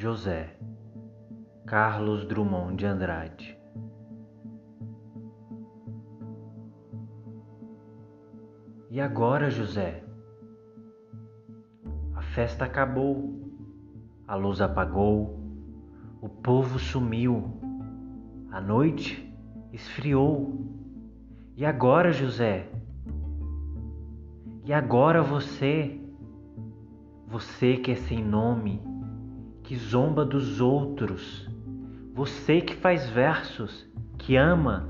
José Carlos Drummond de Andrade E agora, José? A festa acabou, a luz apagou, o povo sumiu, a noite esfriou. E agora, José? E agora você? Você que é sem nome, que zomba dos outros, você que faz versos, que ama,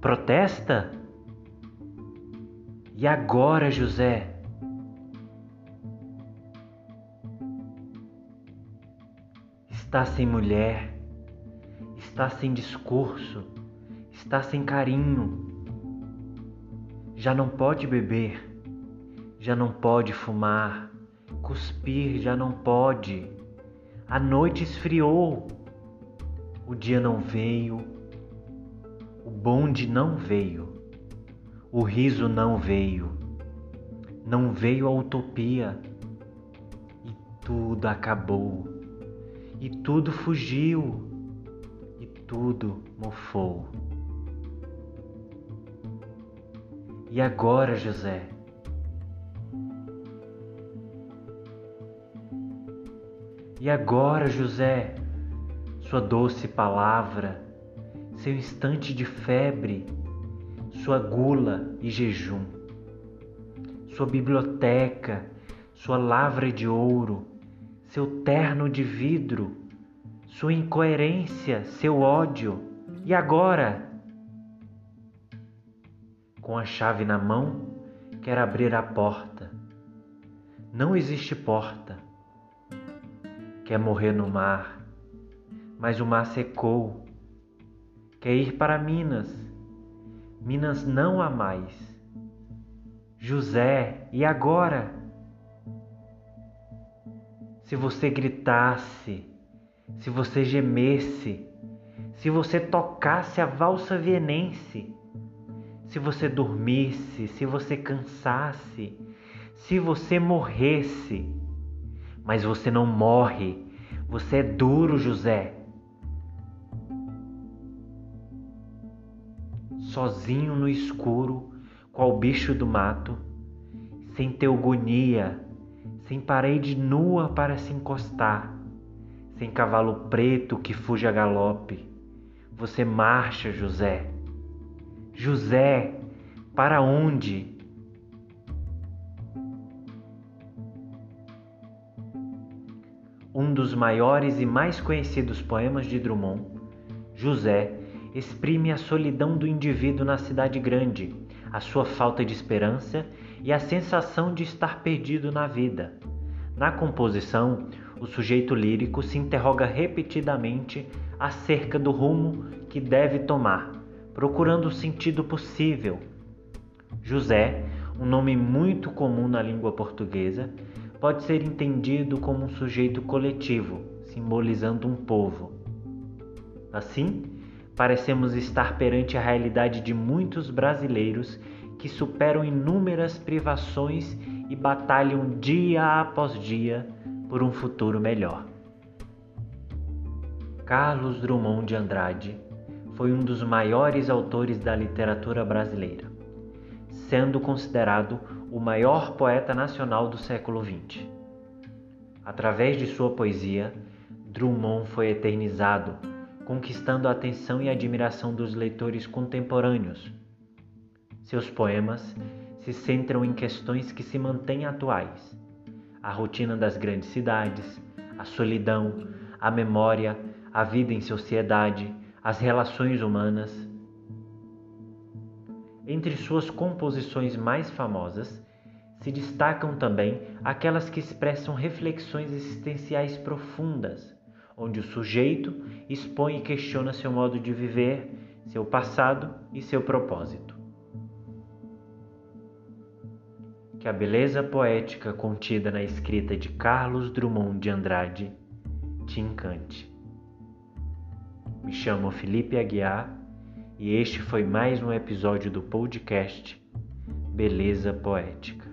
protesta? E agora, José? Está sem mulher, está sem discurso, está sem carinho, já não pode beber, já não pode fumar, cuspir já não pode. A noite esfriou, o dia não veio, o bonde não veio, o riso não veio, não veio a utopia. E tudo acabou, e tudo fugiu, e tudo mofou. E agora, José? E agora, José, sua doce palavra, seu instante de febre, sua gula e jejum, sua biblioteca, sua lavra de ouro, seu terno de vidro, sua incoerência, seu ódio. E agora? Com a chave na mão, quer abrir a porta. Não existe porta quer morrer no mar, mas o mar secou. Quer ir para Minas, Minas não há mais. José, e agora? Se você gritasse, se você gemesse, se você tocasse a valsa vienense, se você dormisse, se você cansasse, se você morresse, mas você não morre. Você é duro, José. Sozinho no escuro, qual bicho do mato, sem teogonia, sem parede nua para se encostar, sem cavalo preto que fuja a galope. Você marcha, José. José, para onde? Um dos maiores e mais conhecidos poemas de Drummond, José exprime a solidão do indivíduo na cidade grande, a sua falta de esperança e a sensação de estar perdido na vida. Na composição, o sujeito lírico se interroga repetidamente acerca do rumo que deve tomar, procurando o sentido possível. José, um nome muito comum na língua portuguesa, pode ser entendido como um sujeito coletivo, simbolizando um povo. Assim, parecemos estar perante a realidade de muitos brasileiros que superam inúmeras privações e batalham dia após dia por um futuro melhor. Carlos Drummond de Andrade foi um dos maiores autores da literatura brasileira, sendo considerado o maior poeta nacional do século XX. Através de sua poesia, Drummond foi eternizado, conquistando a atenção e admiração dos leitores contemporâneos. Seus poemas se centram em questões que se mantêm atuais: a rotina das grandes cidades, a solidão, a memória, a vida em sociedade, as relações humanas, entre suas composições mais famosas, se destacam também aquelas que expressam reflexões existenciais profundas, onde o sujeito expõe e questiona seu modo de viver, seu passado e seu propósito. Que a beleza poética contida na escrita de Carlos Drummond de Andrade te encante. Me chamo Felipe Aguiar e este foi mais um episódio do podcast Beleza Poética.